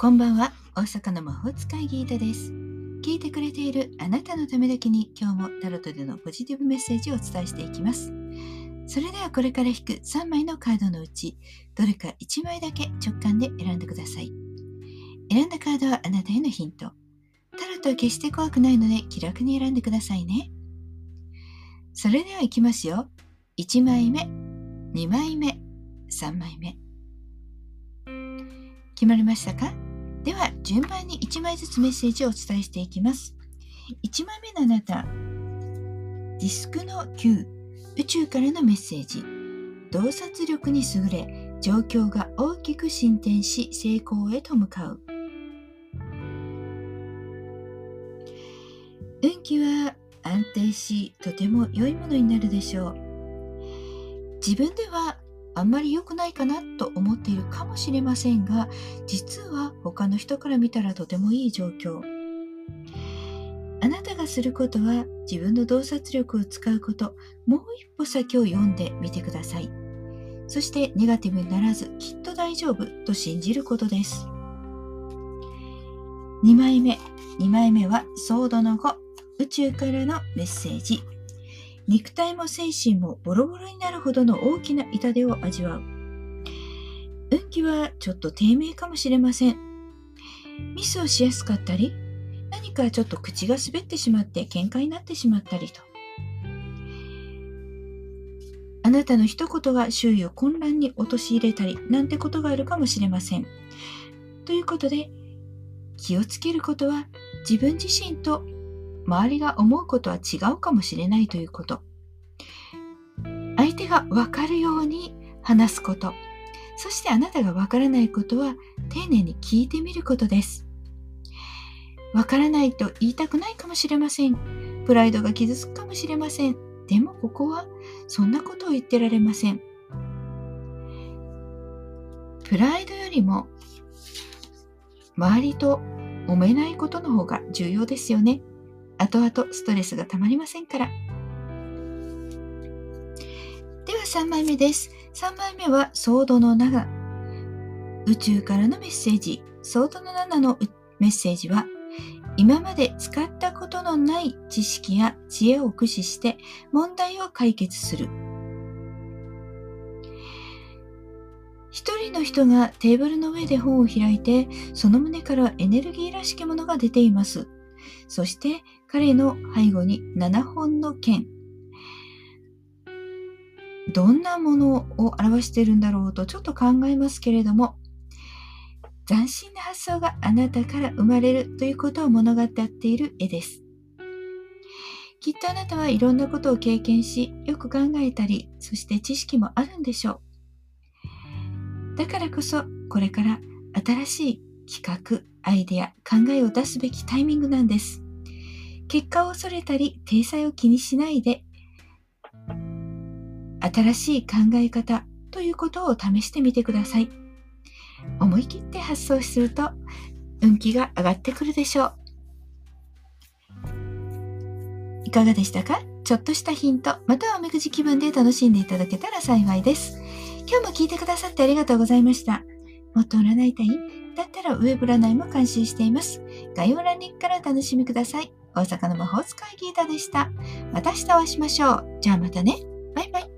こんばんは、大阪の魔法使いギータです。聞いてくれているあなたのためだけに今日もタロットでのポジティブメッセージをお伝えしていきます。それではこれから引く3枚のカードのうち、どれか1枚だけ直感で選んでください。選んだカードはあなたへのヒント。タロットは決して怖くないので気楽に選んでくださいね。それでは行きますよ。1枚目、2枚目、3枚目。決まりましたか？では順番に1枚ずつメッセージをお伝えしていきます。1枚目のあなたディスクの9宇宙からのメッセージ。洞察力に優れ状況が大きく進展し成功へと向かう。運気は安定しとても良いものになるでしょう。自分ではあんまり良くないかなと思っているかもしれませんが実は他の人から見たらとてもいい状況。あなたがすることは自分の洞察力を使うこと。もう一歩先を読んでみてください。そしてネガティブにならずきっと大丈夫と信じることです。2枚目。2枚目はソードの5宇宙からのメッセージ。肉体も精神もボロボロになるほどの大きな痛手を味わう。運気はちょっと低迷かもしれません。ミスをしやすかったり、何かちょっと口が滑ってしまって喧嘩になってしまったりと。あなたの一言が周囲を混乱に陥れたりなんてことがあるかもしれません。ということで、気をつけることは自分自身と周りが思うことは違うかもしれないということ。相手がわかるように話すこと。そしてあなたがわからないことは丁寧に聞いてみることです。わからないと言いたくないかもしれません。プライドが傷つくかもしれません。でもここはそんなことを言ってられません。プライドよりも周りと揉めないことの方が重要ですよね。後々ストレスがたまりませんから。では3枚目です。3枚目はソードの7。宇宙からのメッセージ。ソードの7のメッセージは、今まで使ったことのない知識や知恵を駆使して問題を解決する。一人の人がテーブルの上で本を開いて、その胸からエネルギーらしきものが出ています。そして彼の背後に7本の剣。どんなものを表しているんだろうとちょっと考えますけれども、斬新な発想があなたから生まれるということを物語っている絵です。きっとあなたはいろんなことを経験し、よく考えたり、そして知識もあるんでしょう。だからこそ、これから新しい企画、アイデア、考えを出すべきタイミングなんです。結果を恐れたり、体裁を気にしないで、新しい考え方ということを試してみてください。思い切って発想すると、運気が上がってくるでしょう。いかがでしたか？ちょっとしたヒント、またはおみくじ気分で楽しんでいただけたら幸いです。今日も聞いてくださってありがとうございました。もっと占いたい？だったらウェブ占いも監修しています。概要欄にからお楽しみください。大阪の魔法使いギータでした。また明日お会いしましょう。じゃあまたね。バイバイ。